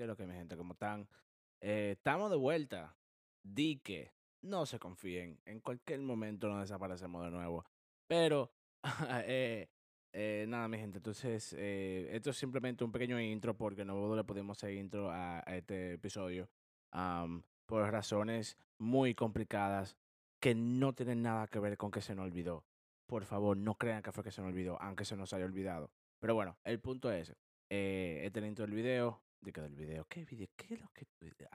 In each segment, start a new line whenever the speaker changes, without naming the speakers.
¿Qué lo que mi gente? ¿Cómo están? Eh, estamos de vuelta. Di que no se confíen. En cualquier momento nos desaparecemos de nuevo. Pero, eh, eh, nada, mi gente. Entonces, esto es simplemente un pequeño intro porque no le pudimos hacer intro a, a este episodio. am, por razones muy complicadas que no tienen nada que ver con que se nos olvidó. Por favor, no crean que fue que se nos olvidó, aunque se nos haya olvidado. Pero bueno, el punto es, eh, este intro del video, de que del video, ¿qué video? ¿Qué es lo que?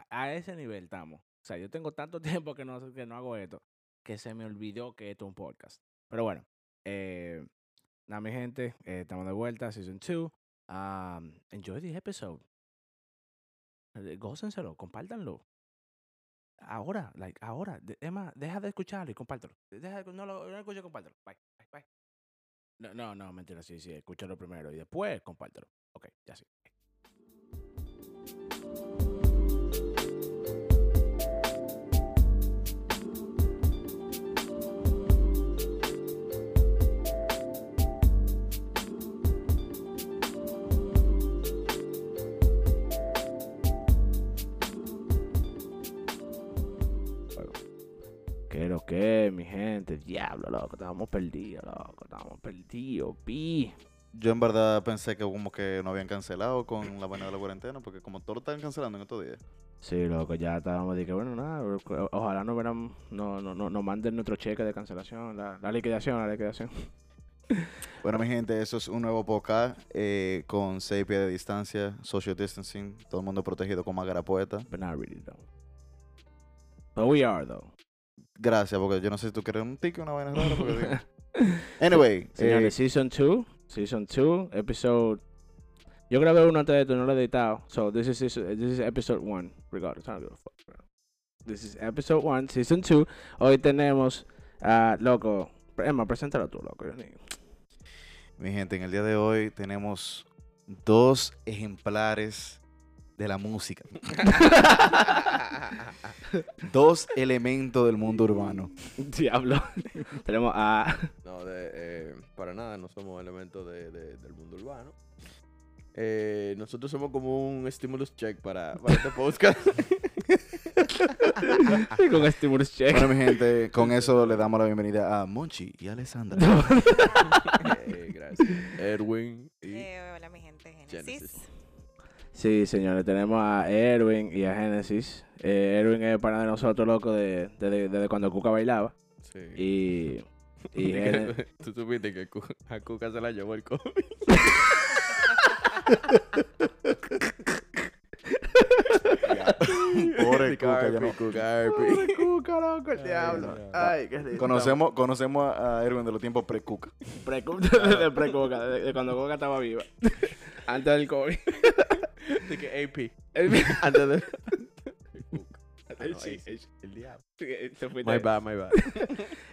A, ese nivel estamos. O sea, yo tengo tanto tiempo que no, que no hago esto, que se me olvidó que esto es un podcast. Pero bueno, eh, nada, mi gente, eh, estamos de vuelta, Season 2. Um, enjoy the episode. Eh, Gócenselo, compártanlo. Ahora, like, ahora. Más, deja de escucharlo y compártelo. Deja de, no lo no escuches, compártelo. Bye, bye, bye. No, no, no, mentira, sí, sí, escúchalo primero y después compártelo. Ok, ya sí. ¿Qué es lo que, mi gente? Diablo, loco, estábamos perdidos, loco, estábamos perdidos, pi.
Yo en verdad pensé que como que no habían cancelado con la vaina de la cuarentena, porque como todos lo están cancelando en estos días.
Sí, loco, ya estábamos de que, bueno, nada, ojalá no verán, no, no, no, no manden nuestro cheque de cancelación, la, la liquidación, la liquidación.
Bueno, mi gente, eso es un nuevo podcast eh, con 6 pies de distancia, social distancing, todo el mundo protegido con máscara puesta.
But not really, though. But we are, though.
Gracias, porque yo no sé si tú quieres un ticket o una vaina rara. Porque. Anyway,
Señores,
eh,
Season 2, Season 2, Episode... Yo grabé uno antes de esto, no lo he editado. So, this is, this is Episode 1, regardless, I don't give a fuck, bro. This is Episode 1, Season 2. Hoy tenemos, ah, loco, Emma, preséntalo tú, loco.
mi gente, en el día de hoy tenemos dos ejemplares de la música. dos elementos del mundo urbano.
Diablo. tenemos a...
No, de, eh, para nada, no somos elementos de, de- del mundo urbano. Eh, nosotros somos como un stimulus check para, para este podcast.
con Stimulus Check.
Bueno, mi gente, con eso le damos la bienvenida a Monchi y Alessandra.
Eh, gracias. Edwin y
Eh, hola mi gente, Genesis.
Genesis.
Sí, señores, tenemos a Erwin y a Genesis. Eh, Erwin es pana de nosotros, loco, de- desde desde cuando Cuca bailaba.
Sí.
Y... y
Tú supiste que a Cuca se la llevó el COVID.
Pobre Cuca, ya no-.
Pobre Cuca, loco, el diablo. Ay, qué risa.
Conocemos, conocemos a Erwin de los tiempos pre-Cuca.
Pre-Cuca, desde pre-Cuca, de, de cuando Cuca estaba viva. Antes del COVID.
De que AP.
El-
Antes de. Ah, no,
sí,
el diablo.
Te fuiste.
My bad, my bad.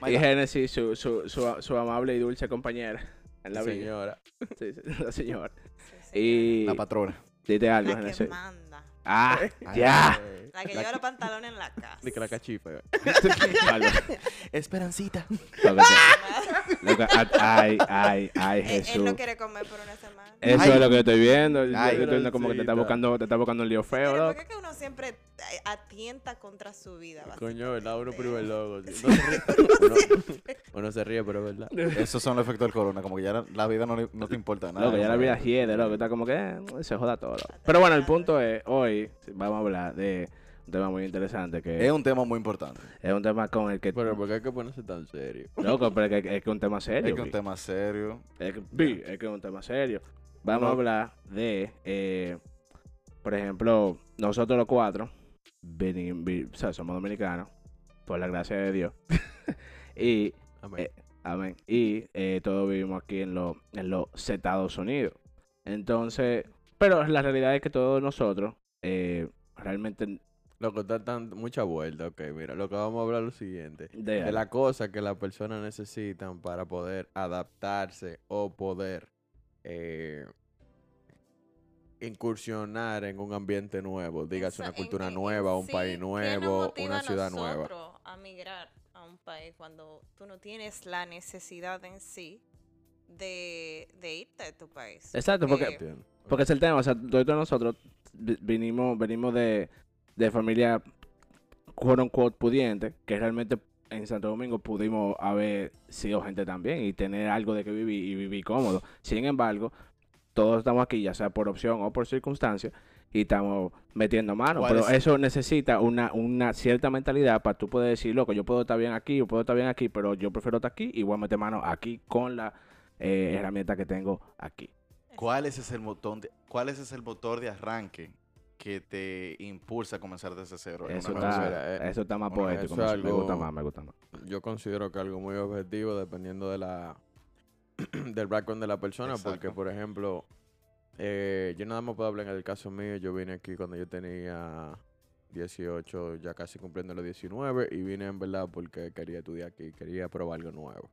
Y Genesis, su, su, su, su amable y dulce compañera en la.
Señora.
Sí, sí, la señora.
Sí,
Y
La patrona.
dite algo,
La que
Genesis.
manda.
Ah, ya.
La que lleva los pantalones en la casa.
De que la cachifa. eh.
Esperancita.
Ay, ay, ay,
él, él
Jesús.
no quiere comer por una.
Eso
Ay.
es lo que yo estoy viendo. Yo estoy viendo como que te está buscando, te está buscando un lío feo,
Pero
loco.
¿por qué que uno siempre eh, atienta contra su vida?
Coño, ¿verdad? Uno
básicamente?
primer logo. sí. No se ríe. Uno, uno se ríe, pero es verdad.
Esos son los efectos del corona, como que ya la, la vida no, le- no te importa nada.
Loco, ya la vida hiede, loco. Está como que eh, se joda todo. Pero bueno, el punto es, hoy vamos a hablar de un tema muy interesante que
Es un tema muy importante.
es un tema con el que...
Pero ¿por qué hay que ponerse tan serio?
Loco, pero es que es que es un tema serio.
Es que es un tema serio.
Es que, es que es un tema serio. Vamos a hablar de, eh, por ejemplo, nosotros los cuatro, o sea, somos dominicanos, por la gracia de Dios. y,
Amén.
Eh, amén. Y eh, todos vivimos aquí en, los en los Estados Unidos. Entonces, pero la realidad es que todos nosotros eh, realmente
Loco, está tan mucha vuelta. Ok, mira, lo que vamos a hablar es lo siguiente.
de,
De la cosa que las personas necesitan para poder adaptarse o poder eh, incursionar en un ambiente nuevo, dígase una cultura
en-
nueva, un
sí,
país
¿qué nos
nuevo, una
a
ciudad nueva.
A migrar a un país cuando tú no tienes la necesidad en sí de, de irte de tu país.
Exacto, porque-
Entiendo.
Porque es el tema, o sea, todos nosotros vi- vinimos, venimos de, de familia quote unquote pudiente, que realmente en Santo Domingo pudimos haber sido gente también y tener algo de que vivir y vivir cómodo. Sin embargo, todos estamos aquí, ya sea por opción o por circunstancia, y estamos metiendo mano.
¿Cuál
Pero
es-
eso necesita una, una cierta mentalidad para tú poder decir, loco, yo puedo estar bien aquí, yo puedo estar bien aquí, pero yo prefiero estar aquí y voy a meter mano aquí con la eh, herramienta que tengo aquí.
¿Cuál es motor de, cuál es ese motor de arranque que te impulsa a comenzar desde cero?
Eso está,
eh,
eso está más
bueno,
poético.
eso
Me, gusta más, me gusta más.
Yo considero que algo muy objetivo dependiendo de la del background de la persona, porque por ejemplo, eh, yo nada más puedo hablar en el caso mío, yo vine aquí cuando yo tenía 18, ya casi cumpliendo los 19, y vine en verdad porque quería estudiar aquí, quería probar algo nuevo.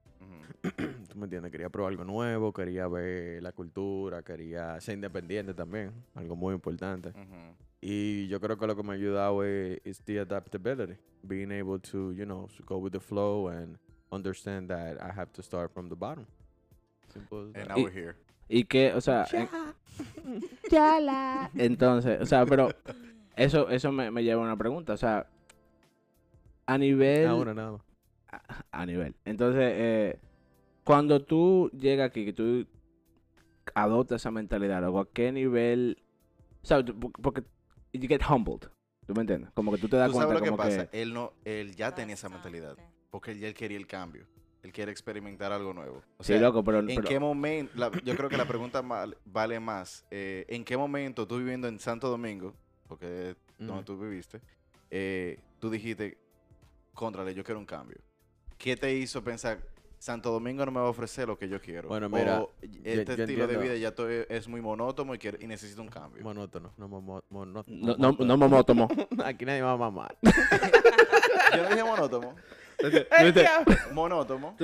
¿Tú me entiendes? Quería probar algo nuevo, quería ver la cultura, quería ser independiente también, algo muy importante. Y yo creo que lo que me ha ayudado es, is the adaptability. Being able to, you know, go with the flow and understand that I have to start from the bottom. Simple
And now we're here.
Y que, o sea, en- entonces, o sea, pero eso, eso me, me lleva a una pregunta. O sea, a nivel.
Ah, una nada más.
a, a nivel. Entonces, eh, cuando tú llegas aquí, que tú adoptas esa mentalidad, luego, ¿a qué nivel? O sea, porque you get humbled. ¿Tú me entiendes? Como que tú te das
¿Tú sabes
cuenta
lo que
como
pasa?
que.
Él no, él ya tenía esa mentalidad. Porque él ya él quería el cambio. Él quiere experimentar algo nuevo. O
Sí, loco, pero.
¿En
pero-
qué momento? la- yo creo que la pregunta mal- vale más. eh, ¿En qué momento tú viviendo en Santo Domingo, porque es donde tú viviste, eh, tú dijiste, contrale, yo quiero un cambio? ¿Qué te hizo pensar, Santo Domingo no me va a ofrecer lo que yo quiero?
Bueno, mira,
O, este
yo
estilo de vida ya to- es muy monótono y, quiero- y necesito un cambio.
Monótono, no monótono.
no me tomo.
Aquí nadie va a mamar.
Yo no dije monótono. Monótono.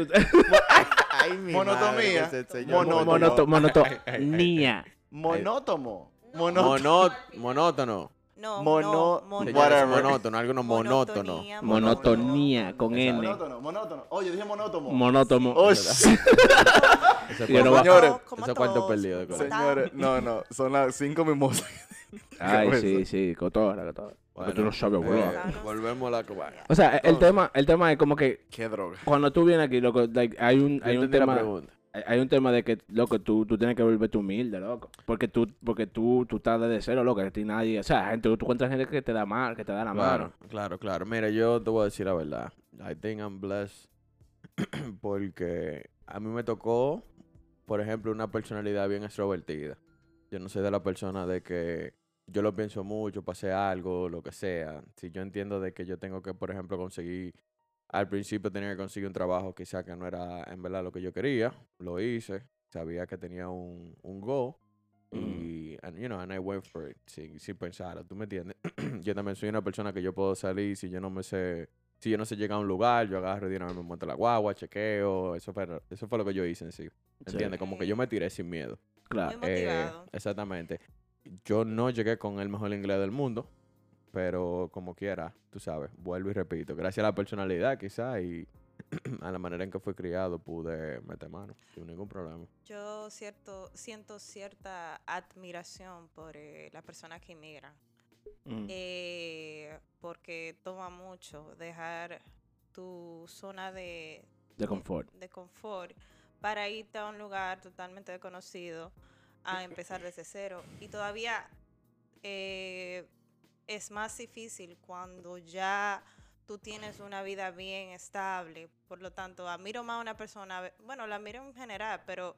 Ay, mi
Monotomía. Monótono.
Monotonía.
Monótono.
No.
Monótono.
No,
Mono-
no, mono-
Señores,
Whatever.
monótono, algo no monótono.
monotonía,
Monotonía, con. N.
Monótono, monótono. Oye, dije monótono.
Monótono.
Oh,
Yo
Señores,
cuarto
todos,
perdido.
Señores, no, no, son las cinco mimosas.
Ay, sí, sí, cotorra, cotorra. Porque tú no sabes,
eh,
boludo.
volvemos a la coba-
O sea, el
Entonces-
tema, el tema es como que
Qué droga.
cuando tú vienes aquí, loco, like, hay un,
Yo
hay un
entendí la
tema,
pregunta.
Hay- un tema de que, loco, tú, tú tienes que volverte humilde, loco. Porque tú, porque tú, tú estás desde cero, loco, que ti nadie, o sea, gente, tú encuentras gente que te da mal, que te da la
Claro,
mano.
claro, claro. Mira, yo te voy a decir la verdad. I think I'm blessed porque a mí me tocó, por ejemplo, una personalidad bien extrovertida. Yo no soy de la persona de que yo lo pienso mucho, pase algo, lo que sea. Si yo entiendo de que yo tengo que, por ejemplo, conseguir, al principio tenía que conseguir un trabajo quizá que no era en verdad lo que yo quería, lo hice, sabía que tenía un, un goal y, and, you know, and I went for it, sin, sin pensar, ¿tú me entiendes? yo también soy una persona que yo puedo salir si yo no me sé, si yo no sé llegar a un lugar, yo agarro vez me monto la guagua, chequeo, eso fue, eso fue lo que yo hice en sí, ¿entiendes? Como que yo me tiré sin miedo.
Claro.
Muy
Eh, exactamente. Yo no llegué con el mejor inglés del mundo, pero como quiera, tú sabes, vuelvo y repito, gracias a la personalidad quizá y a la manera en que fui criado pude meter mano sin ningún problema.
Yo cierto, siento cierta admiración por eh, las personas que inmigran.
Mm.
eh, porque toma mucho dejar tu zona de,
de confort.
de confort para irte a un lugar totalmente desconocido a empezar desde cero. Y todavía eh, es más difícil cuando ya tú tienes una vida bien estable. Por lo tanto, admiro más a una persona, bueno, la admiro en general, pero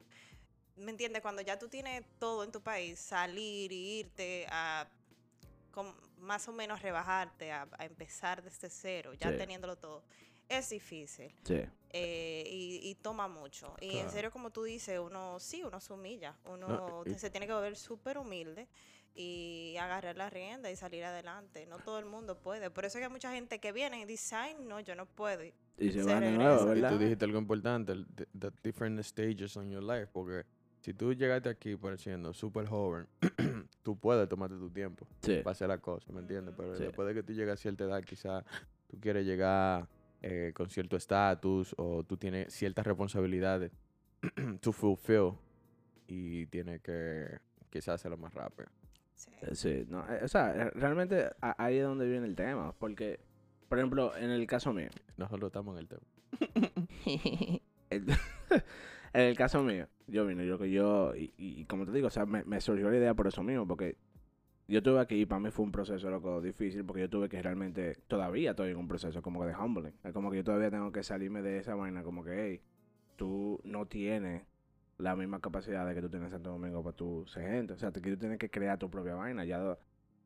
¿me entiendes? Cuando ya tú tienes todo en tu país, salir y irte a más o menos rebajarte, a, a empezar desde cero, ya
Sí.
teniéndolo todo, es difícil
Sí.
eh, y, y toma mucho. Y en serio, como tú dices, uno sí, uno se humilla, uno
No, y-
se tiene que volver súper humilde y agarrar la rienda y salir adelante. No todo el mundo puede. Por eso es que hay mucha gente que viene y dice, ay, no, yo no puedo. Y
Y se
Se
van de nuevo,
Y
Y
¿verdad?
tú dijiste algo importante, the, the different stages on your life, porque si tú llegaste aquí pareciendo súper joven, tú puedes tomarte tu tiempo
Sí.
para hacer las cosas, ¿me entiendes? Pero
Sí.
después de que tú llegas a cierta edad, quizás tú quieres llegar eh, con cierto estatus o tú tienes ciertas responsabilidades to fulfill y tienes que quizás hacerlo más rápido.
Sí.
Eh, Sí, no, eh, o sea, eh, realmente ahí es donde viene el tema, porque, por ejemplo, en el caso mío,
Nosotros estamos en el tema.
el- en el caso mío, yo vine, yo que yo, y, como te digo, o sea, me, me surgió la idea por eso mismo, porque yo tuve aquí, y para mí fue un proceso loco difícil, porque yo tuve que realmente, todavía estoy en un proceso como que de humbling, es como que yo todavía tengo que salirme de esa vaina, como que, hey, tú no tienes la misma capacidad de que tú tienes en Santo Domingo para tu ser gente, o sea, que tú tienes que crear tu propia vaina, ya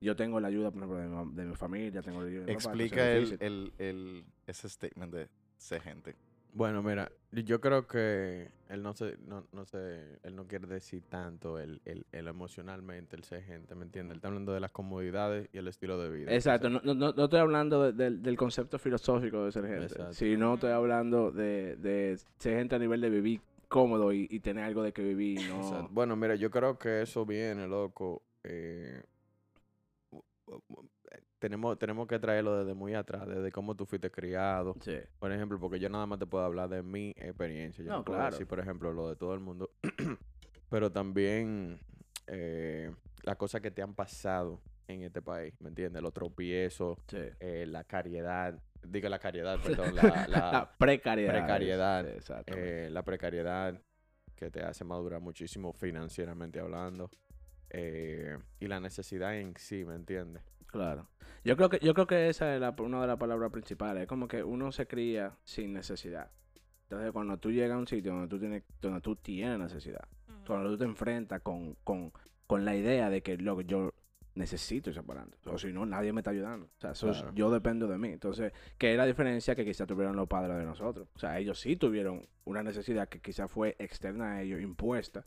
yo tengo la ayuda, por ejemplo, de mi, mam- de mi familia, tengo la ayuda de mi
Explica el, el, el, ese statement de ser gente.
Bueno, mira, yo creo que él no se, no, no sé, él no quiere decir tanto el, el, el emocionalmente, el ser gente, ¿me entiendes? Él está hablando de las comodidades y el estilo de vida.
Exacto, no, no, no estoy hablando de- del- del concepto filosófico de ser gente,
Exacto.
sino estoy hablando de, de ser gente a nivel de vivir cómodo y, y tener algo de que vivir, no...
Bueno, mira, yo creo que eso viene, loco. eh, eh, tenemos, tenemos que traerlo desde muy atrás, desde cómo tú fuiste criado.
Sí,
Por ejemplo, porque yo nada más te puedo hablar de mi experiencia. Yo
No,
no, puedo
claro.
decir, por ejemplo, lo de todo el mundo. Pero también eh, las cosas que te han pasado en este país, ¿me entiendes? Los tropiezos,
sí.
eh, la cariedad, digo la cariedad, perdón, la, la,
La precariedad.
precariedad, eh, la precariedad que te hace madurar muchísimo financieramente hablando. eh, y la necesidad en sí, ¿me entiendes?
Claro. Yo creo que yo creo que esa es la- una de las palabras principales. Es como que uno se cría sin necesidad. Entonces, cuando tú llegas a un sitio donde tú tienes, donde tú tienes necesidad, cuando tú te enfrentas con, con, con la idea de que lo que yo necesito irse para adelante. O si no, nadie me está ayudando. O sea, eso es-
Claro.
yo dependo de mí. Entonces, ¿qué es la diferencia que quizás tuvieron los padres de nosotros? O sea, ellos sí tuvieron una necesidad que quizás fue externa a ellos, impuesta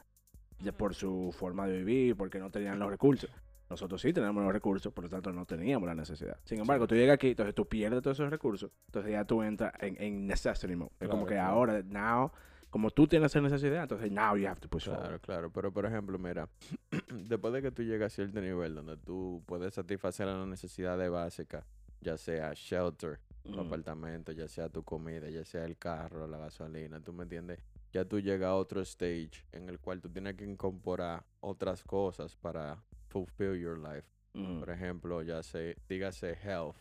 por su forma de vivir, porque no tenían los recursos. Nosotros sí tenemos los recursos, por lo tanto no teníamos la necesidad. Sin embargo, tú llegas aquí, entonces tú pierdes todos esos recursos, entonces ya tú entras en, en necessity mode. Es como que
claro.
ahora, now, como tú tienes esa necesidad, entonces now you have to push
Claro,
forward.
claro. Pero, por ejemplo, mira, después de que tú llegas a cierto nivel donde tú puedes satisfacer las necesidades básicas, ya sea shelter, tu
Mm.
apartamento, ya sea tu comida, ya sea el carro, la gasolina, ¿tú me entiendes? Ya tú llegas a otro stage en el cual tú tienes que incorporar otras cosas para fulfill your life.
Mm.
Por ejemplo, ya sea, dígase health,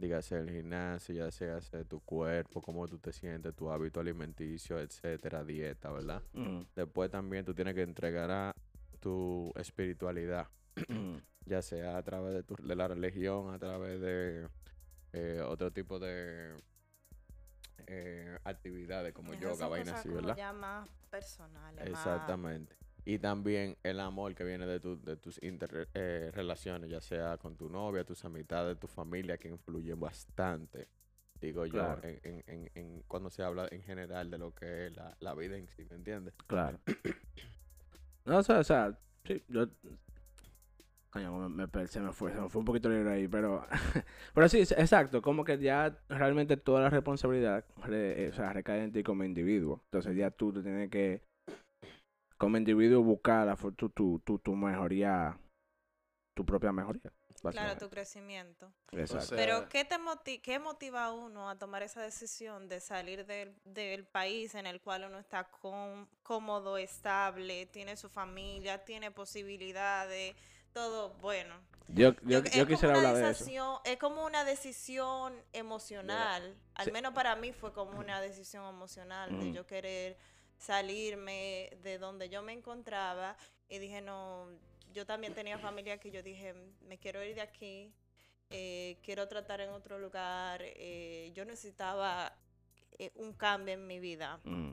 dígase el gimnasio, ya sea hacer tu cuerpo, cómo tú te sientes, tu hábito alimenticio, etcétera, dieta, ¿verdad?
Mm.
Después también tú tienes que entregar a tu espiritualidad,
Mm.
ya sea a través de, tu, de la religión, a través de eh, otro tipo de eh, actividades como
Esas
yoga, vainas así, ¿verdad?
ya más personales. más-
Exactamente. Y también el amor que viene de, tu, de tus inter- eh, relaciones, ya sea con tu novia, tus amistades, tu familia, que influyen bastante, digo yo,
Claro.
en, en, en, en cuando se habla en general de lo que es la, la vida en sí, ¿me entiendes?
Claro. No, o sea, o sea, sí, yo... Coño, me, me se me fue, se me fue un poquito libre ahí, pero... pero sí, exacto, como que ya realmente toda la responsabilidad re- eh, o sea, recae en ti como individuo. Entonces ya tú te tienes que, como individuo, buscar la, tu, tu, tu, tu mejoría, tu propia mejoría.
Claro, tu crecimiento.
Exacto.
sea,
Pero ¿qué te moti- qué motiva a uno a tomar esa decisión de salir del, del país en el cual uno está com- cómodo, estable, tiene su familia, tiene posibilidades, todo bueno?
yo,
Yo
yo, quisiera
una
hablar de eso.
decisión- Es como una decisión emocional. Al
sí.
menos para mí fue como una decisión emocional de yo querer salirme de donde yo me encontraba y dije, no, yo también tenía familia que yo dije, me quiero ir de aquí, eh, quiero tratar en otro lugar, eh, yo necesitaba eh, un cambio en mi vida,
Mm,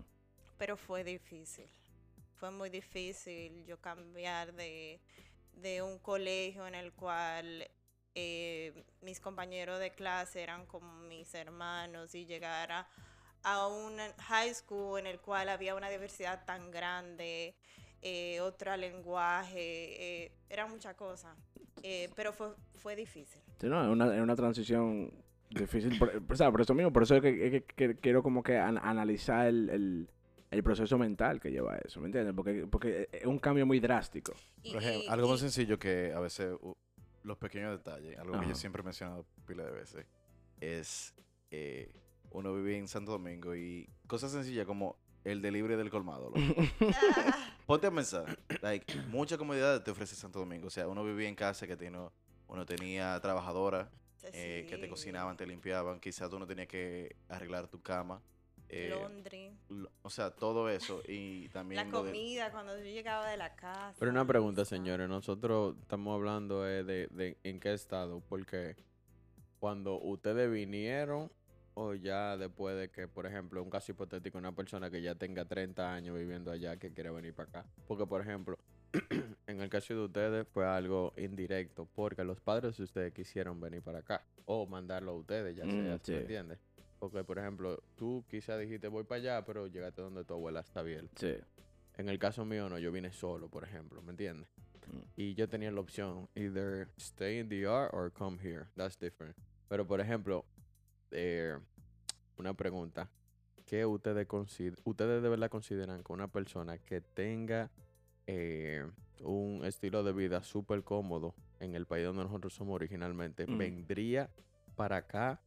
pero fue difícil. Fue muy difícil yo cambiar de, de un colegio en el cual eh, mis compañeros de clase eran como mis hermanos y llegar a, a un high school en el cual había una diversidad tan grande, eh, otro lenguaje, eh, era mucha cosa. Eh, pero fue, fue difícil.
Sí, no, es una, es una transición difícil. Por, o sea, por eso mismo, por eso es que, que- que quiero como que an- analizar el, el, el proceso mental que lleva a eso, ¿me entiendes? Porque, porque es un cambio muy drástico.
Y-
Por ejemplo,
y-
algo más
y-
sencillo que a veces u- los pequeños detalles, algo que yo siempre he mencionado pila de veces, es eh, uno vive en Santo Domingo y cosas sencillas como el delivery del colmado. ponte a pensar, like, muchas comodidades te ofrece Santo Domingo. O sea, uno vivía en casa que tiene, uno tenía trabajadora eh, que te cocinaban, te limpiaban. Quizás tú no tenías que arreglar tu cama. eh,
Laundry.
lo- o sea, todo eso. Y también
La
de-
comida cuando yo llegaba de la casa.
Pero una pregunta, señores. Nosotros estamos hablando eh, de, de en qué estado. Porque cuando ustedes vinieron o ya después de que, por ejemplo, un caso hipotético, una persona que ya tenga 30 años viviendo allá que quiere venir para acá. Porque, por ejemplo, en el caso de ustedes fue algo indirecto. Porque los padres de ustedes quisieron venir para acá. O mandarlo a ustedes, ya
Mm,
sea, ¿tú
sí.
me entiendes? Porque, por ejemplo, tú quizás dijiste voy para allá, pero llegaste donde tu abuela está bien.
Sí.
En el caso mío, no, yo vine solo, por ejemplo, ¿me entiendes?
Mm.
Y yo tenía la opción, either stay in the yard or come here. That's different. Pero, por ejemplo, eh, una pregunta. ¿Qué ustedes, ustedes de verdad consideran que una persona que tenga eh, un estilo de vida súper cómodo en el país donde nosotros somos originalmente,
Mm.
vendría para acá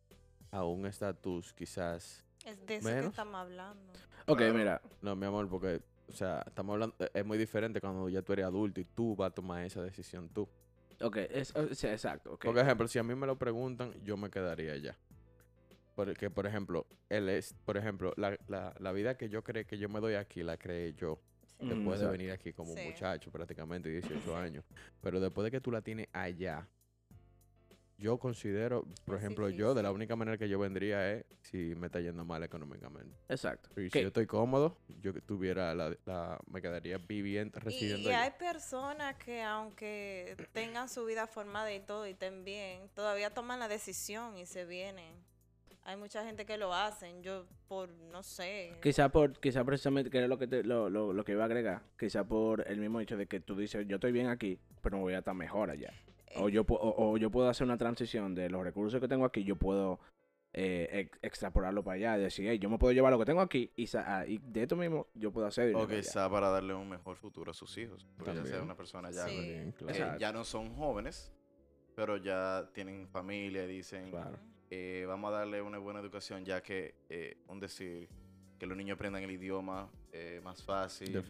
a un estatus quizás...
Es de eso que estamos hablando.
Ok, mira.
No, mi amor, porque, o sea, estamos hablando, eh, es muy diferente cuando ya tú eres adulto y tú vas a tomar esa decisión tú.
Ok, es, o sea, exacto. ok.
Por ejemplo, si a mí me lo preguntan, yo me quedaría allá. Porque, por ejemplo, él es, por ejemplo, la, la, la vida que yo creé que yo me doy aquí, la creé yo.
Sí.
Mm,
Después de
exacto.
venir aquí como
Sí.
un muchacho, prácticamente 18 años. Pero después de que tú la tienes allá, yo considero, por
Es
ejemplo, yo, de la única manera que yo vendría es si me está yendo mal económicamente.
Exacto.
Y si yo estoy cómodo, yo que tuviera la, la- me quedaría viviendo,
Y,
residiendo
y
allá.
hay personas que aunque tengan su vida formada y todo y estén bien, todavía toman la decisión y se vienen. Hay mucha gente que lo hacen. Yo por, no sé.
Quizá por, quizá precisamente, que era lo que, te- lo, lo, lo que iba a agregar, quizá por el mismo hecho de que tú dices, yo estoy bien aquí, pero me voy a estar mejor allá. O
eh,
yo, o, o yo puedo hacer una transición de los recursos que tengo aquí, yo puedo eh, ex- extrapolarlo para allá, decir, "Hey, yo me puedo llevar lo que tengo aquí y, sa- ah, y de esto mismo yo puedo hacer.
O quizá para darle un mejor futuro a sus hijos. Porque ya sea una persona ya
Sí.
Claro.
ya no son jóvenes, pero ya tienen familia y dicen,
Claro.
Eh, vamos a darle una buena educación, ya que, eh, un decir, que los niños aprendan el idioma eh, más fácil, lo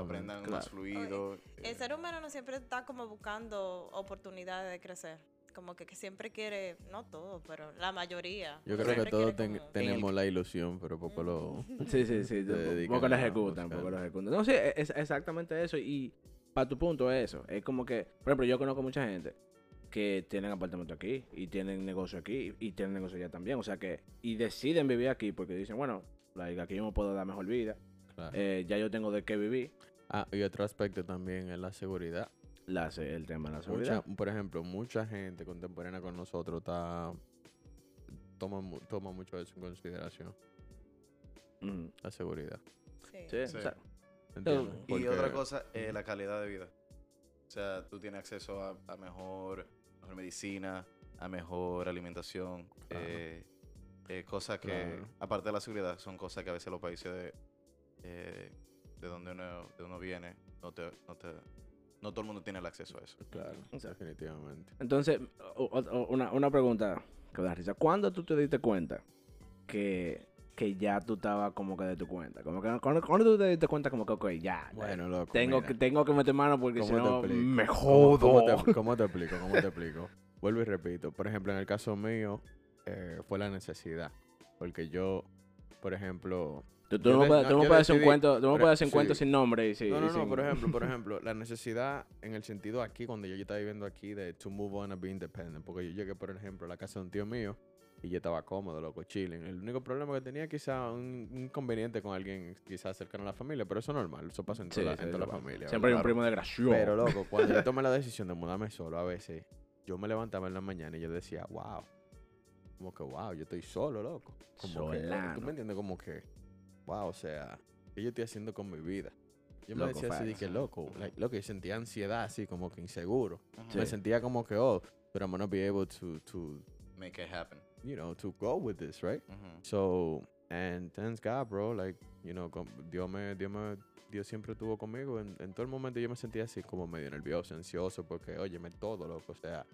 aprendan
claro.
más fluido.
El
eh,
ser humano no siempre está como buscando oportunidades de crecer. Como que, que siempre quiere, no todo, pero la mayoría.
Yo creo que todos
quiere
ten-
como-
tenemos la ilusión, pero poco lo...
Sí, sí, sí. Poco lo ejecutan, poco lo ejecutan. No, sí, es exactamente eso. Y para tu punto es eso. Es como que, por ejemplo, yo conozco mucha gente que tienen apartamento aquí y tienen negocio aquí y tienen negocio allá también. O sea que, y deciden vivir aquí porque dicen, bueno, like, aquí yo me puedo dar mejor vida.
Claro.
eh, ya yo tengo de qué vivir.
Ah, y otro aspecto también es la seguridad.
La, el tema de la seguridad.
Mucha, por ejemplo, mucha gente contemporánea con nosotros está toma, toma mucho eso en consideración, la seguridad.
Sí.
Sí,
Sí.
o sea,
¿entiendes?
Y otra cosa, eh, la calidad de vida. O sea, tú tienes acceso a, a mejor, mejor medicina, a mejor alimentación,
Claro.
eh, eh, cosas que,
Claro.
aparte de la seguridad, son cosas que a veces los países de, eh, de donde uno, de uno viene, no, te, no, te, no todo el mundo tiene el acceso a eso.
Claro, definitivamente.
Entonces, o- o- una, una pregunta que me da risa. ¿Cuándo tú te diste cuenta que, que ya tú estabas como que de tu cuenta? Como que, ¿cuándo, cuándo tú te diste cuenta como que, ok, ya,
Bueno, loco.
tengo,
mira,
que, tengo que meter mano porque si
¿cómo te
no me
¿Cómo-
jodo?
¿Cómo, te, cómo te explico? ¿Cómo te explico? Vuelvo y repito. Por ejemplo, en el caso mío, eh, fue la necesidad. Porque yo, por ejemplo,
Tú, tú
Yo
no me
de-
puedes,
no, yo
hacer un cuento, tú no puedes hacer un cuento sin nombre y sí,
No, no,
y
no,
sin-
por ejemplo, por ejemplo, la necesidad en el sentido aquí, cuando yo estaba viviendo aquí, de to move on and be independent, porque yo llegué, por ejemplo, a la casa de un tío mío y yo estaba cómodo, loco, chilling. El único problema que tenía quizá un, inconveniente con alguien quizás cercano a la familia, pero eso es normal, eso pasa en
Sí,
toda, la-
sí,
en toda la
claro.
familia.
Siempre hay un primo de gracioso.
Pero, loco, cuando yo tomé la decisión de mudarme solo, a veces, yo me levantaba en la mañana y yo decía, wow. Como que, wow, yo estoy solo, loco. Como que, tú me entiendes, como que, wow, o sea, ¿qué yo estoy haciendo con mi vida? Yo me
Loco,
decía así, de que loco, like, loco, yo sentía ansiedad, así, como que inseguro. Me sentía como que, oh, but I'm gonna be able to, to,
Make it happen.
you know, to go with this, right?
Ujú.
So, and thanks God, bro, like, you know, com- Dios me, Dios me, Dios siempre estuvo conmigo. En, en todo el momento yo me sentía así como medio nervioso, ansioso, porque, óyeme, todo, loco, o sea,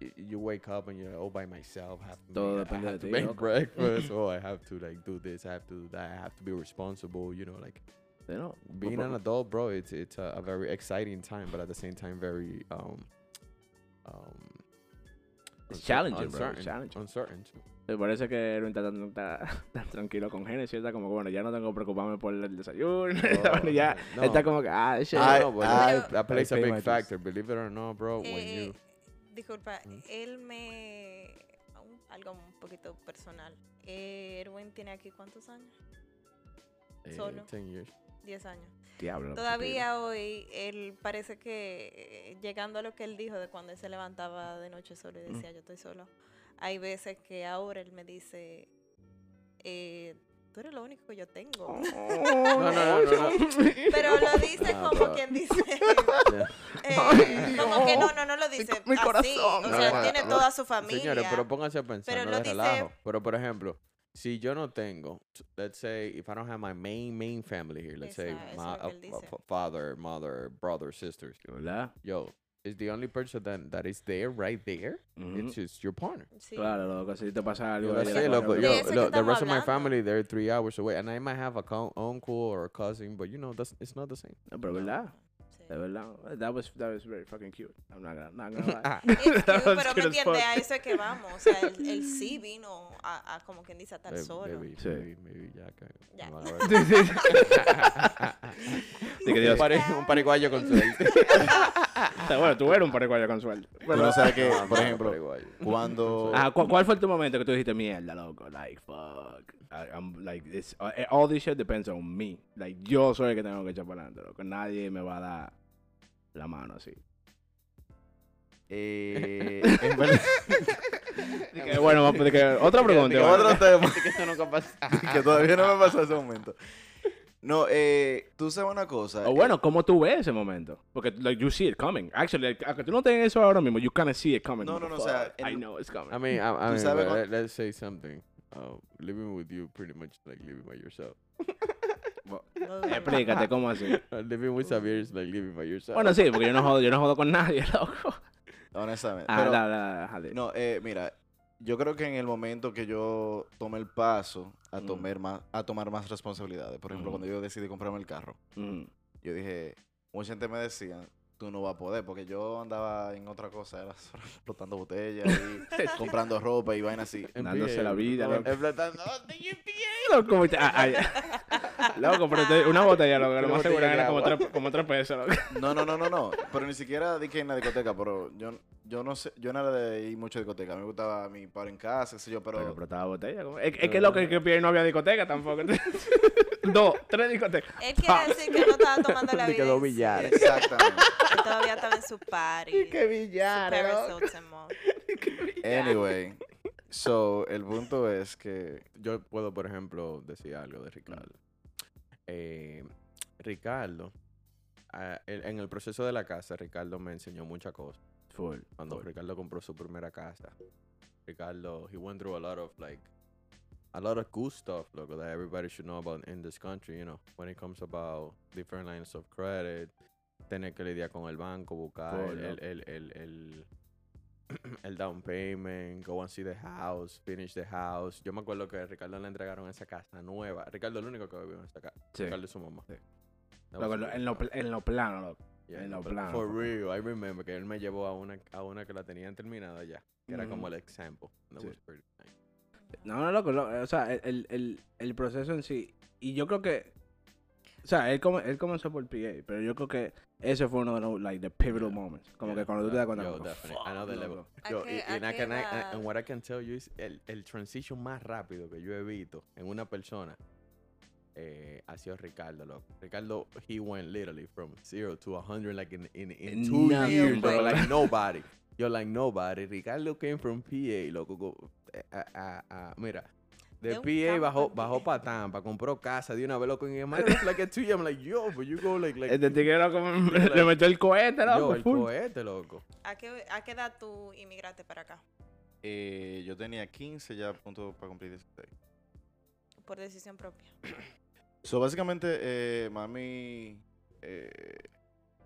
y- you wake up and you're all by myself, have to
Todo
make, I have
de
to
ti,
make
loco.
breakfast, oh, I have to, like, do this, I have to do that, I have to be responsible, you know, like,
You know,
being an adult, bro, it's it's a, a very exciting time, but at the same time, very um um.
It's
uncer-
challenging, bro, it's
uncertain,
challenging.
Uncertain too.
Me parece que Erwin está tan, tan- tan tranquilo con Genesis. Está como que, bueno, ya no tengo que preocuparme por el desayuno.
Oh,
ya
no.
está como que, ah, shit.
I,
I-
know, but
I-
that, plays a
I
big factor. Believe it or not, bro. when
Eh,
you
disculpa,
Mm.
él me... Algo un poquito personal. Eh, Erwin tiene aquí cuántos años?
eh,
solo.
ten years.
10 años.
Diablo.
Todavía hoy, él parece que eh, llegando a lo que él dijo de cuando él se levantaba de noche solo y
Mm.
decía yo estoy solo, hay veces que ahora él me dice, eh, tú eres lo único que yo tengo.
No,
no, no, no.
Pero lo dice
Ah,
como quien dice, eh, como que no, no, no lo dice
mi
así. O sea, tiene toda su familia.
Señores, pero pónganse a pensar,
Pero
no
lo dice-
relajo. Pero por ejemplo, si yo no tengo, let's say, if I don't have my main main family here, let's say
Esa- eso es
my
lo que
uh,
él dice.
father, mother, brother, sisters,
¿Verdad?
yo, is the only person that that is there right there.
Ujú.
It's just your partner.
Sí.
Claro, loco, si te pasa algo.
Yo,
ahí
that's
de
it, loco.
De
Yo,
que
lo- the
estamos
rest of my
hablando.
family, they're three hours away, and I might have a co- uncle or a cousin, but you know, that's it's not the same.
No, pero verdad. De verdad. That was, that was very fucking cute. I'm not gonna, not gonna lie.
Cute,
was
pero me entiende, a eso es que vamos. O sea, él, él sí vino a, a como quien dice, a
Maybe,
solo.
maybe,
Sí.
maybe, maybe ya que-
Ya.
no, la verdad.
Sí, que Dios-
un, pare- un con suerte.
O sea, bueno, tú eres un paraguayo con suerte.
Pero o sea que, por ejemplo, cuando...
Ah, ¿cu- ¿cuál fue tu momento que tú dijiste mierda, loco? Like, fuck. I, I'm like, this, uh, all this shit depends on me. Like, yo soy el que tengo que echar para adelante, loco. Nadie me va a dar la mano así.
eh, en verdad-
Que, bueno, vamos, que- otra pregunta.
que
bueno.
otro tema
que eso nunca pasa.
que todavía no me pasó ese momento. No, eh, tú sabes una cosa.
O bueno, ¿cómo tú ves ese momento? Porque, like, you see it coming. Actually, like, aunque tú no tengas eso ahora mismo, you kind of see it coming.
No, no, no, o sea,
I
en-
know it's coming.
I mean, I, I
Tú
mean,
sabes
but
cuan-
let- say something. Uh, living with you pretty much like living by yourself.
Explícate, ¿cómo así?
Living with Xavier is like living by yourself.
Bueno, sí, porque yo no jodo, yo no jodo con nadie, loco.
honestamente.
Ah,
pero-
la.
No, eh, mira, yo creo que en el momento que yo tomé el paso a
Mm.
tomar más, a tomar más responsabilidades, por ejemplo,
Mm.
cuando yo decidí comprarme el carro,
Mm.
yo dije, mucha gente me decía, tú no vas a poder, porque yo andaba en otra cosa, era solo explotando botellas y comprando ropa y vainas así.
Dándose la vida,
explotando.
Loco. Loco, pero te- una botella, loco, lo más seguro era como tres, como tres pesos, loco.
No, no, no, no, no, pero ni siquiera dije en la discoteca, pero yo, yo no sé, yo no era de ir mucho a discoteca, a mí me gustaba mi par en casa, qué sé yo, pero...
Pero explotaba botella. como- Es, es que lo que que pide no había discoteca tampoco. Dos, tres discotecas.
Él quiere decir que no estaba tomando la vida.
quedó billar.
Exactamente.
que todavía estaba en su party.
Qué billar, loco.
Anyway, so, el punto es que...
Yo puedo, por ejemplo, decir algo de Ricardo. Eh, Ricardo, ah, en el proceso de la casa, Ricardo me enseñó muchas cosas.
Full.
Cuando
full.
Ricardo compró su primera casa, Ricardo, he went through a lot of like, a lot of cool stuff, loco, that everybody should know about in this country, you know, when it comes about different lines of credit, tener que lidiar con el banco, buscar
Full,
el, el, el, el, el down payment, go and see the house, finish the house. Yo me acuerdo que a Ricardo le entregaron esa casa nueva. Ricardo es el único que vivió en esa casa.
Sí.
Ricardo y su mamá.
Sí. Lo- en lo, en lo plano, loco.
Yeah,
en lo plano,
For real, I remember que él me llevó a una, a una que la tenían terminada ya. Que era como el example.
Sí. No, no, loco, lo- o sea, el, el, el proceso en sí. Y yo creo que. O sea, él, come- él comenzó por PA, pero yo creo que ese fue uno de los, like, the pivotal moments. Como
Yeah,
que cuando tú te das cuenta,
yo,
como,
definitely.
fuck,
Another level.
loco.
¿A
Yo, y,
a
and, I can, I- and what I can tell you is el, el transition más rápido que yo he visto en una persona eh, ha sido Ricardo, loco. Ricardo, he went literally from zero to a hundred like in, in, in
In
two years, bro.
bro.
Like nobody. You're like nobody. Ricardo came from PA, loco. go- ah, ah, ah, mira. De PA bajó,
en
bajó
PA.
para Tampa, compró casa de una vez, loco. En was like a two year. I'm like, yo, but you go like, like
Este tigre, loco,
like-
le metió el cohete, loco.
yo, el
full.
cohete, loco.
¿A qué, ¿A qué edad tú inmigraste para acá?
Eh, yo tenía 15 ya a punto para cumplir 16.
Por decisión propia.
So, básicamente, eh, mami eh,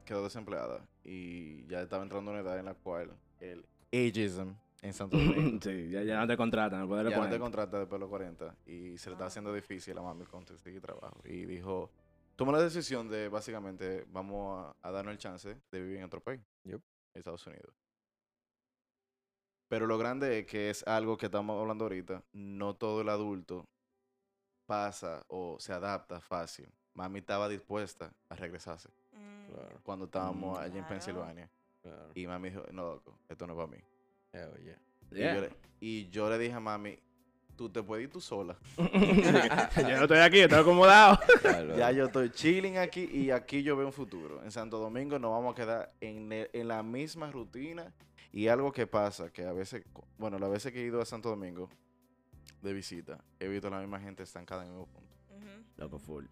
quedó desempleada y ya estaba entrando a una edad en la cual el ageism en Santo Domingo
sí, ya, ya no te contratan, después de los
ya no te
40.
contrata después de los 40 y se le está haciendo difícil a mami conseguir trabajo. Y dijo, toma la decisión de, básicamente, vamos a, a darnos el chance de vivir en otro país.
Yup.
Estados Unidos. Pero lo grande es que es algo que estamos hablando ahorita. No todo el adulto pasa o se adapta fácil. Mami estaba dispuesta a regresarse
Mm,
Claro,
cuando estábamos
Mm.
allá en
Claro.
Pensilvania.
claro.
Y mami dijo, no, loco, esto no es para mí.
Yeah.
Y, yo le, y yo le dije a mami, tú te puedes ir tú sola.
yo no estoy aquí, estoy acomodado.
Ya yo estoy chilling aquí y aquí yo veo un futuro. En Santo Domingo nos vamos a quedar en, en la misma rutina. Y algo que pasa, que a veces, bueno, las veces que he ido a Santo Domingo de visita, he visto a la misma gente estancada en el mismo punto.
Loco, full.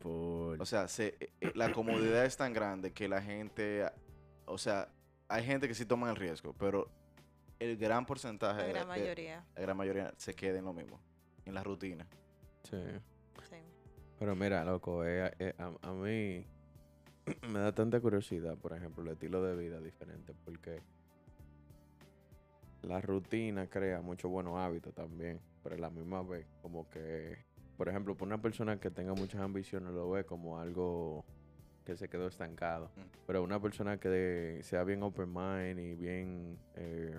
Full.
O sea, se- eh, eh, la comodidad es tan grande que la gente, o sea, hay gente que sí toma el riesgo, pero el gran porcentaje,
La gran
de-
mayoría.
la gran mayoría se queda en lo mismo, en la rutina.
Sí.
Sí.
Pero mira, loco, eh, eh, a, a mí me da tanta curiosidad, por ejemplo, el estilo de vida diferente, porque la rutina crea muchos buenos hábitos también, pero a la misma vez, como que, por ejemplo, para una persona que tenga muchas ambiciones lo ve como algo que se quedó estancado,
Mm.
pero una persona que sea bien open mind y bien eh,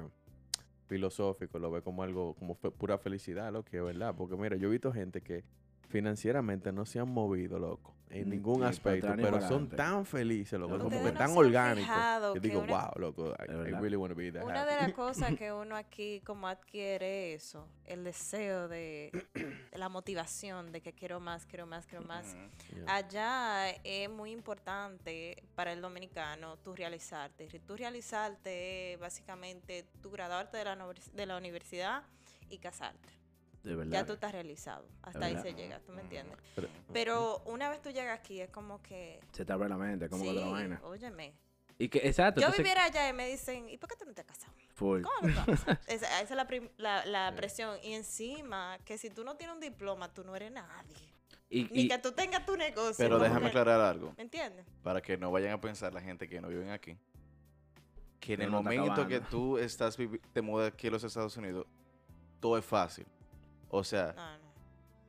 filosófico lo ve como algo, como fe- pura felicidad, lo que es verdad, porque mira, yo he visto gente que financieramente no se han movido, loco, en ningún aspecto, pero son tan felices, loco, como que tan orgánicos. Yo
que
digo,
una-
wow, loco, I, really want to be that
Una
happy".
de las cosas que uno aquí como adquiere eso, el deseo de, de la motivación de que quiero más, quiero más, quiero más.
Yeah.
Allá es muy importante para el dominicano tú realizarte. Tú realizarte es básicamente tú graduarte de la, de la universidad y casarte.
De verdad.
Ya tú estás realizado. Hasta ahí se llega, ¿tú me entiendes?
Pero-
Pero una vez tú llegas aquí es como que...
Se te abre la mente, como
sí,
otra vaina.
óyeme.
Y que, exacto.
Yo
entonces,
viviera allá y me dicen, ¿y por qué tú no te has casado?
Full.
¿Cómo no esa, esa es la, prim- la, la
Sí.
presión. Y encima, que si tú no tienes un diploma, tú no eres nadie.
Y,
Ni
y-
que tú tengas tu negocio.
Pero déjame
que-
aclarar algo,
¿Me entiendes?
para que no vayan a pensar la gente que no viven aquí, que en el
no
momento que tú estás te mudas aquí a los Estados Unidos, todo es fácil. O sea,
No, no.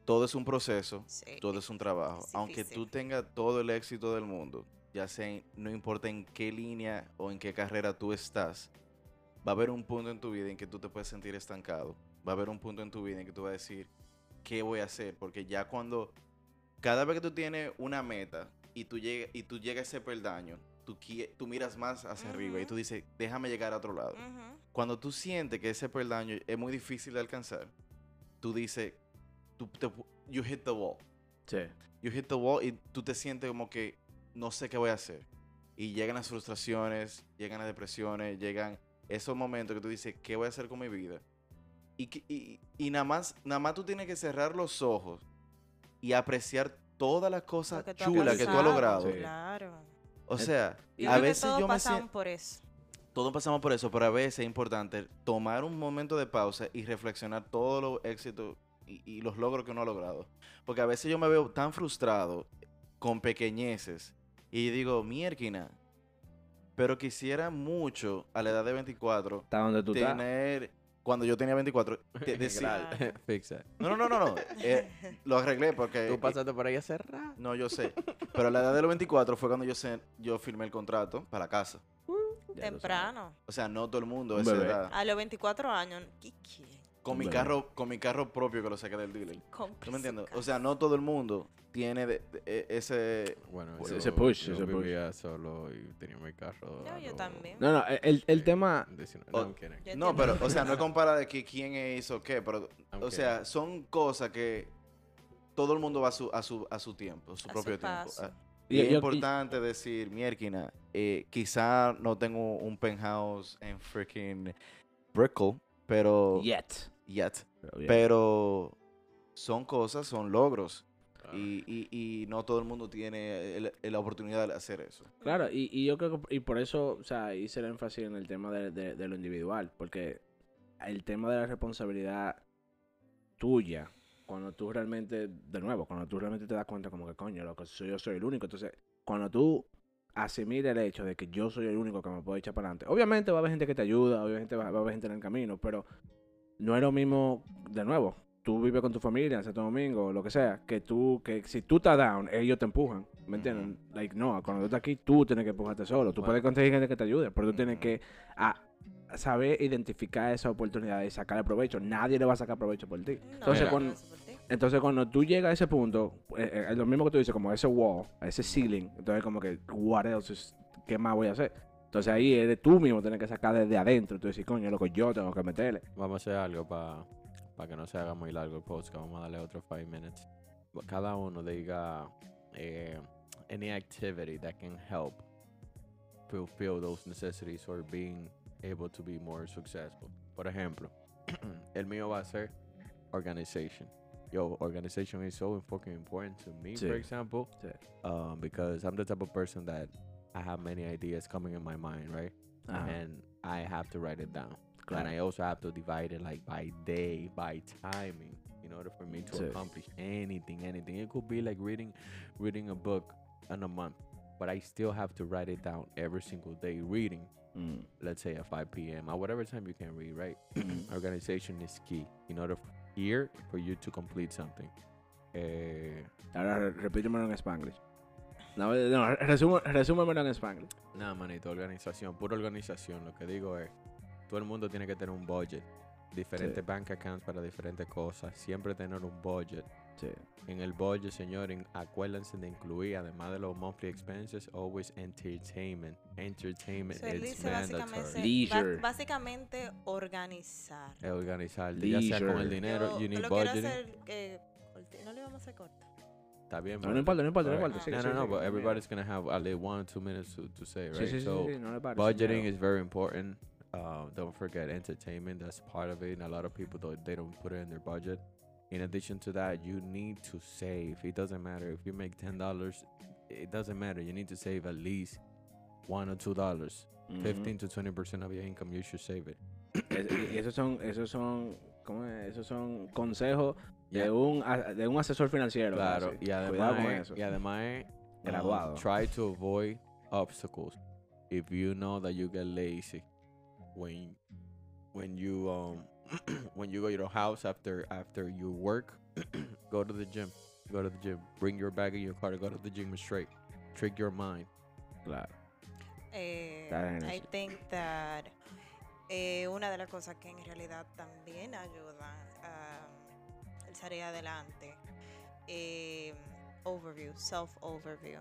todo es un proceso,
Sí.
todo es un trabajo.
es
Aunque tú tengas todo el éxito del mundo, ya sea, en- no importa en qué línea o en qué carrera tú estás, va a haber un punto en tu vida en que tú te puedes sentir estancado. Va a haber un punto en tu vida en que tú vas a decir, ¿qué voy a hacer? Porque ya cuando, cada vez que tú tienes una meta y tú, llegas y tú llegas a ese peldaño, tú, tú miras más hacia arriba y tú dices, déjame llegar a otro lado. Cuando tú sientes que ese peldaño es muy difícil de alcanzar, tú dices, tú te you hit the wall.
sí.
You hit the wall y tú te sientes como que no sé qué voy a hacer. Y llegan las frustraciones, llegan las depresiones, llegan esos momentos que tú dices, ¿qué voy a hacer con mi vida? Y, que- y, y nada, más, nada más tú tienes que cerrar los ojos y apreciar todas las cosas
Lo que tú has
chulas que tú has logrado.
Sí.
Claro.
O sea,
Yo
a
creo que
veces
todos
yo me siento...
por eso.
Todos pasamos por eso, pero a veces es importante tomar un momento de pausa y reflexionar todos los éxitos y, y los logros que uno ha logrado. Porque a veces yo me veo tan frustrado con pequeñeces y digo, mierquina, pero quisiera mucho a la edad de 24
Está donde tú estás.
tener, cuando yo tenía 24, te-.
Fixa.
no, no, no, no, no, eh, lo arreglé porque...
Tú pasaste por ahí a cerrar.
No, yo sé. Pero a la edad de los 24 fue cuando yo, sé, yo firmé el contrato para la casa.
Temprano.
O sea, no todo el mundo a
Un
esa edad.
A los 24 años. ¿Qué quiere?
Con mi carro, con mi carro propio que lo saqué del dealer. ¿Tú me entiendes? O sea, no todo el mundo tiene de- de- e- ese...
Bueno,
Ese-
yo,
ese push,
yo
ese push.
vivía solo y tenía mi carro.
No,
a
yo también.
No, no, el, el tema.
19.
O-
No,
pero, o sea, no es compara de que quién hizo qué, pero,
I'm
o sea, son cosas que todo el mundo va a su, a su, a su tiempo, a su
A
propio
su
tiempo.
paso.
Y-
Y es
yo- y-
importante decir, mierquina, eh, quizá no tengo un penthouse en freaking Brickell, pero...
Yet.
Yet.
Pero
son cosas, son logros.
Ah,
Y, y, y no todo el mundo tiene el- el- la oportunidad de hacer eso.
Claro, y, y yo creo que y por eso, o sea, hice el énfasis en el tema de, de- de lo individual, porque el tema de la responsabilidad tuya, cuando tú realmente, de nuevo, cuando tú realmente te das cuenta como que coño, lo que soy yo soy el único, entonces, cuando tú asimiles el hecho de que yo soy el único que me puede echar para adelante, obviamente va a haber gente que te ayuda, obviamente va, va a haber gente en el camino, pero no es lo mismo, de nuevo, tú vives con tu familia en Santo Domingo o lo que sea, que tú, que si tú estás down, ellos te empujan. ¿Me entiendes? Like, no, cuando tú estás aquí, tú tienes que empujarte solo. Tú
Bueno.
puedes conseguir gente que te ayude, pero tú tienes que ah, saber identificar esa oportunidad y sacarle provecho. Nadie le va a sacar provecho por ti.
No,
Entonces, cuando, entonces, cuando tú llegas a ese punto, eh, eh, es lo mismo que tú dices, como ese wall, ese ceiling, entonces como que, what else is- ¿qué más voy a hacer? Entonces ahí eres tú mismo tienes que sacar desde adentro. Tú dices, coño, lo que yo tengo que meterle.
Vamos a hacer algo para que no se haga muy largo el podcast. Vamos a darle otros 5 minutes. Cada uno diga eh, any activity that can help fulfill those necessities or being able to be more successful. Por ejemplo, el mío va a ser organization. Yo, organization is so fucking important to me,
Sí.
for example,
Sí.
um, because I'm the type of person that I have many ideas coming in my mind, right?
Ajá.
And I have to write it down.
Claro.
And I also have to divide it like by day, by timing, in order for me to
Sí.
accomplish anything, anything. It could be like reading, reading a book in a month, but I still have to write it down every single day. Reading,
Mm.
let's say at 5 p.m. or whatever time you can read, right? Organization is key in order f- here for you to complete something. Eh,
Ahora re- repítemelo en Spanglish. No, no resumo- resúmemelo en Spanglish.
Nada, manito, organización, pura organización. Lo que digo es, todo el mundo tiene que tener un budget. Diferentes
Sí.
bank accounts para diferentes cosas. Siempre tener un budget.
Sí.
En el budget, señores, acuérdense de incluir, además de los monthly expenses, always entertainment. Entertainment
So, él
is
dice básicamente,
mandatory.
Leisure.
ba- básicamente organizar.
Es organizar, ya sea con el dinero,
Yo
you need
lo quiero
budgeting.
hacer eh, no lo íbamos a hacer corto.
Está bien,
No, no importa, no importa, no importa. sigue,
No, no,
sigue,
no,
sigue.
but everybody's gonna have at least one or two minutes to, to say, right?
sí, sí,
so,
sí, no pares,
budgeting
señor.
is very important. Uh, don't forget entertainment. That's part of it. And a lot of people don't, they don't put it in their budget. In addition to that, you need to save. It doesn't matter if you make ten dollars. It doesn't matter. You need to save at least one or two dollars.
Ujú.
Fifteen to twenty percent of your income, you should save it.
Es- y- y esos son, esos son, ¿cómo es? Esos son consejos de
Yeah.
un, a- de un asesor financiero.
Claro, y además,
con eso.
y además um, try to avoid obstacles. If you know that you get lazy when when you um when you go to your house after after you work, go to the gym. Go to the gym. Bring your bag in your car to go to the gym straight. Trick your mind.
Claro.
Eh, I think that eh, una de las cosas que en realidad también ayudan a salir adelante, eh, overview, self overview,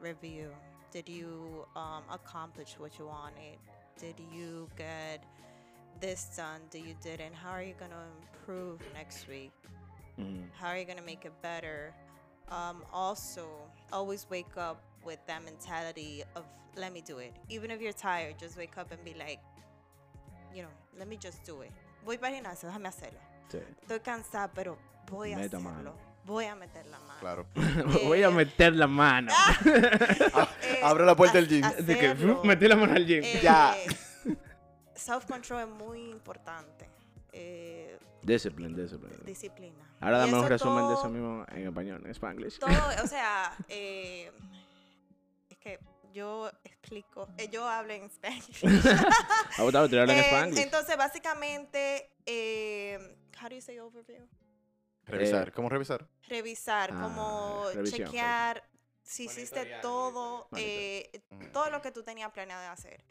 review. Did you um, accomplish what you wanted? Did you get this done? Did you didn't? How are you gonna improve next week?
Ujú.
How are you gonna make it better? Um, also, always wake up with that mentality of let me do it. Even if you're tired, just wake up and be like, you know, let me just do it. Voy para el gimnasio, déjame hacerlo.
Sí.
Estoy cansada, pero voy a
Meta
hacerlo.
mano.
Voy a meter la mano.
Claro.
Voy a
Eh,
meter la mano.
Eh,
Abre la puerta del
ha-
gym.
Así que
hacerlo.
metí la mano al gym.
Eh,
Ya.
Self-control es muy importante. Eh,
Discipline, discipline.
disciplina.
Ahora dame un resumen de eso mismo en español, en Spanglish.
todo, o sea, eh, es que yo explico, eh, yo hablo en Spanish.
Ah, en
Eh,
Spanglish.
entonces, básicamente, eh, how do you say overview?
Revisar. ¿Cómo revisar?
Revisar,
Ah,
como
revisión,
chequear si hiciste todo, eh,
Ujú.
todo lo que tú tenías planeado de hacer.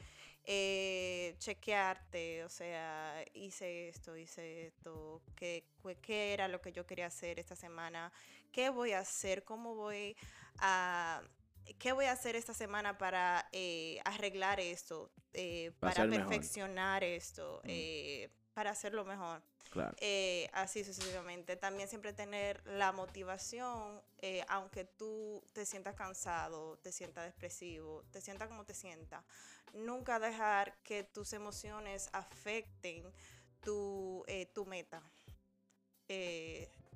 Eh, chequearte, o sea, hice esto, hice esto, ¿qué, qué era lo que yo quería hacer esta semana, qué voy a hacer, cómo voy a, qué voy a hacer esta semana para eh, arreglar esto, eh,
Para mejor.
perfeccionar esto,
Mm.
Para hacerlo mejor.
Claro.
Eh, así sucesivamente. También siempre tener la motivación, eh, aunque tú te sientas cansado, te sientas depresivo, te sientas como te sientas. Nunca dejar que tus emociones afecten tu, eh, tu meta.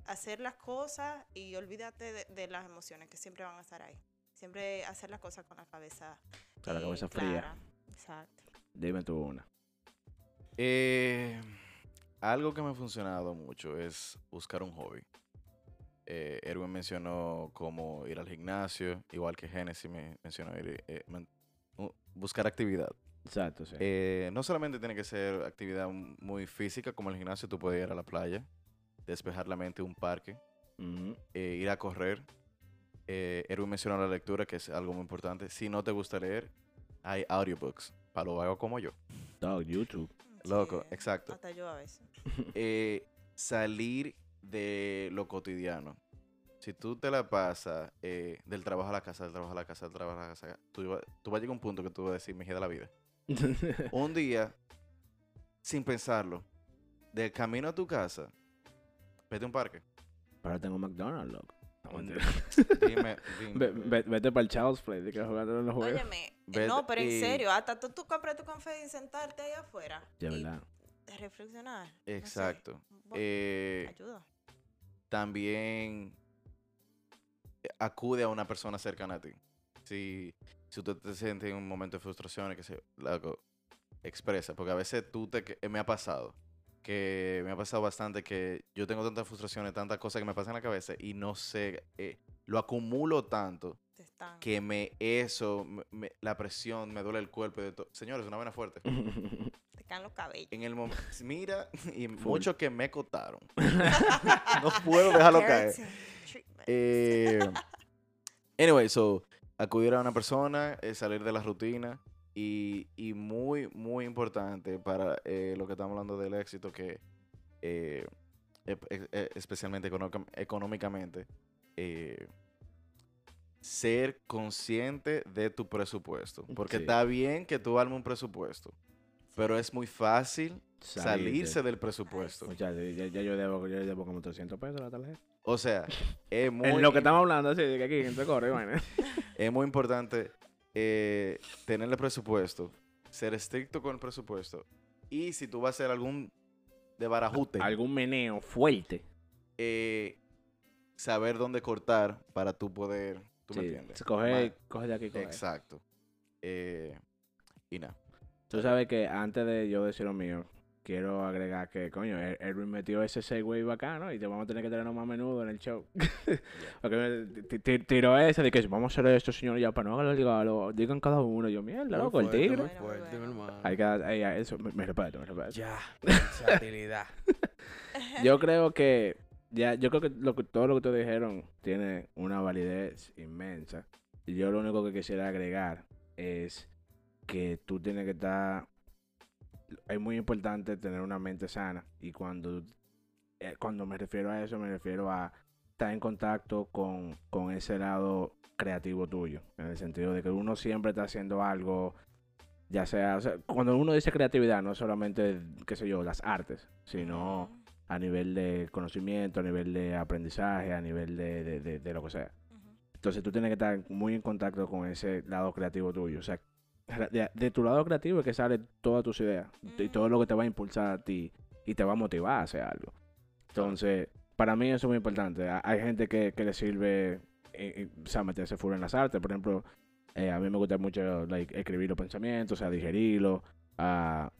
Hacer las cosas y olvídate de, de las emociones que siempre van a estar ahí. Siempre hacer las cosas con la cabeza.
Con la cabeza fría.
clara. Exacto.
Dime tú una.
Eh, algo que me ha funcionado mucho es buscar un hobby. Eh, Erwin mencionó como ir al gimnasio, igual que Genesis me mencionó ir, eh, buscar actividad.
Exacto, sí.
Eh, no solamente tiene que ser actividad muy física como el gimnasio, tú puedes ir a la playa, despejar la mente, un parque, eh, ir a correr. Erwin mencionó la lectura, que es algo muy importante. Si no te gusta leer, hay audiobooks para los vagos como yo.
Dog, YouTube.
Loco,
Sí,
exacto.
Hasta yo a veces.
Eh, salir de lo cotidiano. Si tú te la pasas eh, del trabajo a la casa, del trabajo a la casa, del trabajo a la casa, tú, iba- tú vas a llegar a un punto que tú vas a decir, me de la vida. Un día, sin pensarlo, del camino a tu casa, vete a un parque.
Pero tengo McDonald's, loco. No.
Dime, dime.
Vete para el Child's Play, de que jugando en los juegos.
Óyeme, eh,
Vete
no, pero en
y-
serio, hasta tú, tú compras tu café y sentarte ahí afuera.
De
y
verdad.
reflexionar. no sé,
Exacto. Eh,
Ayuda.
también acude a una persona cercana a ti. Si, si usted te siente en un momento de frustración, que se expresa, porque a veces tú te, que- me ha pasado, que me ha pasado bastante que yo tengo tantas frustraciones, tantas cosas que me pasan en la cabeza y no sé, eh, lo acumulo tanto que me eso, me- me- la presión, me duele el cuerpo y de todo. Señores, una vena fuerte.
Te caen los cabellos.
En el momento, mira, y muchos que me cotaron. no puedo dejarlo caer. Eh, anyway, so, acudir a una persona, eh, salir de la rutina y, y muy, muy importante para eh, lo que estamos hablando del éxito, que eh, e- e- especialmente económica- económicamente, eh, ser consciente de tu presupuesto. Porque
Sí.
está bien que tú armes un presupuesto, pero es muy fácil salirse del presupuesto.
Muchachos, ya, ya yo debo, yo debo como 300 pesos a la tarjeta.
O sea, es muy...
En lo que estamos hablando, así, de que aquí, en corre, vaina.
es muy importante eh, tener el presupuesto, ser estricto con el presupuesto. Y si tú vas a hacer algún de barajute,
Algún meneo fuerte.
eh, saber dónde cortar para tú poder. ¿Tú me entiendes?
Coge,
Ma-
coge de aquí, coge.
Exacto. Eh, y nada.
Tú sabes que antes de yo decir lo mío, quiero agregar que, coño, Er- Erwin metió ese segue bacano y te vamos a tener que tenerlo más a menudo en el show. Porque tiró ese de que vamos a hacer esto, señor, ya para no hagan lo digan cada uno. Yo, mierda, loco, el tigre. Hay que ey, eso, me, respeto, me respeto.
Ya, versatilidad.
Yo creo que ya, yo creo que, lo que todo lo que ustedes dijeron tiene una validez inmensa. Y yo lo único que quisiera agregar es que tú tienes que estar. Es muy importante tener una mente sana. Y cuando, eh, cuando me refiero a eso, me refiero a estar en contacto con, con ese lado creativo tuyo. En el sentido de que uno siempre está haciendo algo. Ya sea, o sea, cuando uno dice creatividad, no solamente, qué sé yo, las artes, sino a nivel de conocimiento, a nivel de aprendizaje, a nivel de, de- de- de lo que sea. Entonces tú tienes que estar muy en contacto con ese lado creativo tuyo. O sea, de, de tu lado creativo es que salen todas tus ideas y todo lo que te va a impulsar a ti y te va a motivar a hacer algo. Entonces, para mí eso es muy importante. Ha- Hay gente que, que le sirve, eh, eh, o sea, meterse full en las artes. Por ejemplo, eh, a mí me gusta mucho like, escribir los pensamientos, o sea, digerirlos. ah,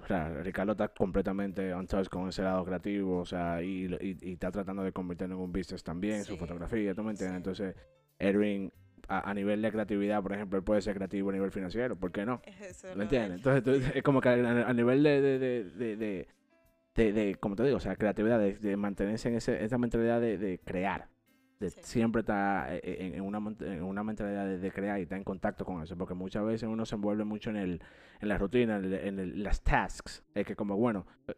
o sea, Ricardo está completamente on touch con ese lado creativo, o sea, y, y, y está tratando de convertirlo en un business también, su fotografía, ¿tú me entiendes?
sí.
Entonces, Erwin, a, a nivel de creatividad, por ejemplo, él puede ser creativo a nivel financiero, ¿por qué no?
Eso es
¿Me
lo
entiendes? Entonces, tú- es como que a, a nivel de, de, de, de, como te digo, o sea, creatividad, de, mantenerse en ese, esa mentalidad de, crear, de
Sí.
siempre estar eh, en, en una, en una mentalidad de, crear y estar en contacto con eso, porque muchas veces uno se envuelve mucho en, el, en la rutina, en, el- en el- las tasks, es que como, bueno, eh,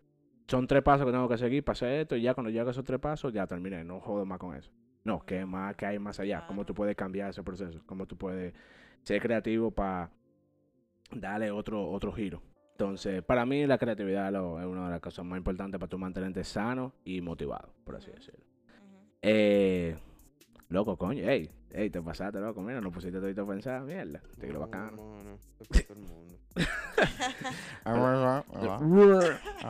son tres pasos que tengo que seguir hacer esto y ya cuando llegue a esos tres pasos ya terminé, no jodo más con eso. No, ¿qué más? ¿Qué hay más allá? ¿Cómo tú puedes cambiar ese proceso? ¿Cómo tú puedes ser creativo para darle otro, otro giro? Entonces, para mí la creatividad lo- es una de las cosas más importantes para tú mantenerte sano y motivado, por así decirlo. Eh, loco, coño, ey, ey, te pasaste, loco, mira, no pusiste todo a pensar, mierda, tigre
No,
bacano.
es para todo el mundo.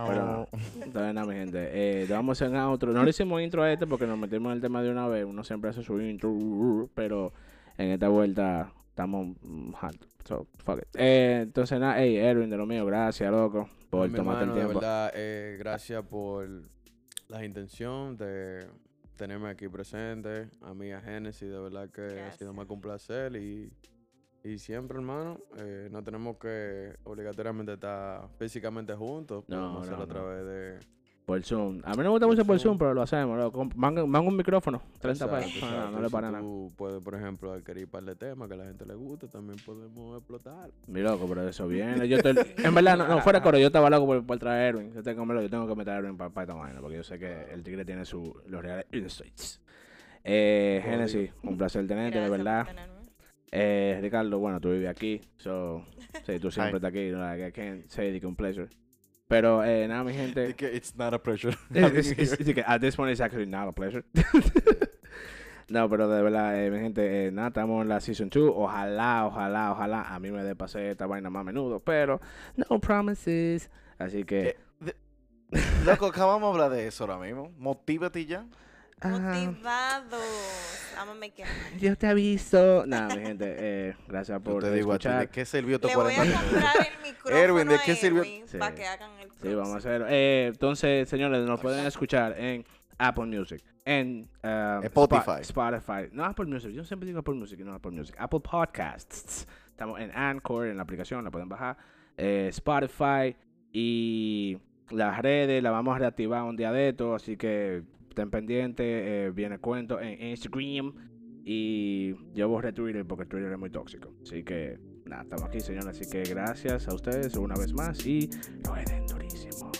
Pero, entonces, nada, mi gente, eh, vamos a hacer otro. No le hicimos intro a este porque nos metimos en el tema de una vez. Uno siempre hace su intro, pero en esta vuelta estamos mm, alto. So, fuck it. Eh, entonces, nada, hey, Erwin, de lo mío, gracias, loco, por tomarte el
hermano, de
tiempo.
verdad, eh, gracias por la intención de tenerme aquí presente. A mí, a Genesis, de verdad que ha sido más que un placer. Y, y siempre, hermano, eh, no tenemos que obligatoriamente estar físicamente juntos.
No,
Podemos
no,
hacerlo a
no.
través de,
Por Zoom. A mí no me gusta mucho por Zoom, pero lo hacemos. Lo mangan un micrófono, 30
Exacto,
pesos. No,
exacto.
no le
Si
para nada.
Tú puedes, por ejemplo, adquirir un par de temas que a la gente le guste, también podemos explotar.
Mi loco, pero eso viene. Yo estoy- en verdad, no, no, fuera de coro, yo estaba loco por, por traer a Erwin. Yo tengo, yo tengo que meter a Erwin para esta vaina, porque yo sé que el tigre tiene su, los reales insights. Eh. Genesis, un placer tenerte, de
Gracias
verdad. Eh, Ricardo, bueno, tú vives aquí, so, sí, tú siempre estás aquí, like, I can't say que un pleasure. Pero eh, nada, mi gente,
que it's not a pressure.
it's- it's- at this point it's actually not a pleasure. no, pero de verdad, eh, mi gente, eh, nada, estamos en la season 2. Ojalá, ojalá, ojalá a mí me dé pase esta vaina más a menudo, pero no promises. Así que,
Eh, Loco, acabamos de hablar de eso ahora mismo. Motívate ya.
Motivados. It happen.
yo te aviso. Nada, mi gente, eh, gracias
Yo
por
te digo a ti, ¿de
escuchar.
qué sirvió estos
Le voy a
40 minutos?
comprar el micrófono
Erwin, ¿de qué sirvió?
Sí.
para que hagan el
Sí, vamos a
close.
hacer. Eh, entonces, señores, nos pueden escuchar en Apple Music, en uh,
Spotify.
Spo- Spotify. No Apple Music, yo siempre digo Apple Music y no Apple Music. Apple Podcasts. Estamos en Anchor, en la aplicación, la pueden bajar. Eh, Spotify y las redes la vamos a reactivar un día de esto, así que estén pendientes. eh, viene cuento en Instagram y yo borré Twitter porque Twitter es muy tóxico. Así que nada, estamos aquí, señores. Así que gracias a ustedes una vez más y lo den durísimo.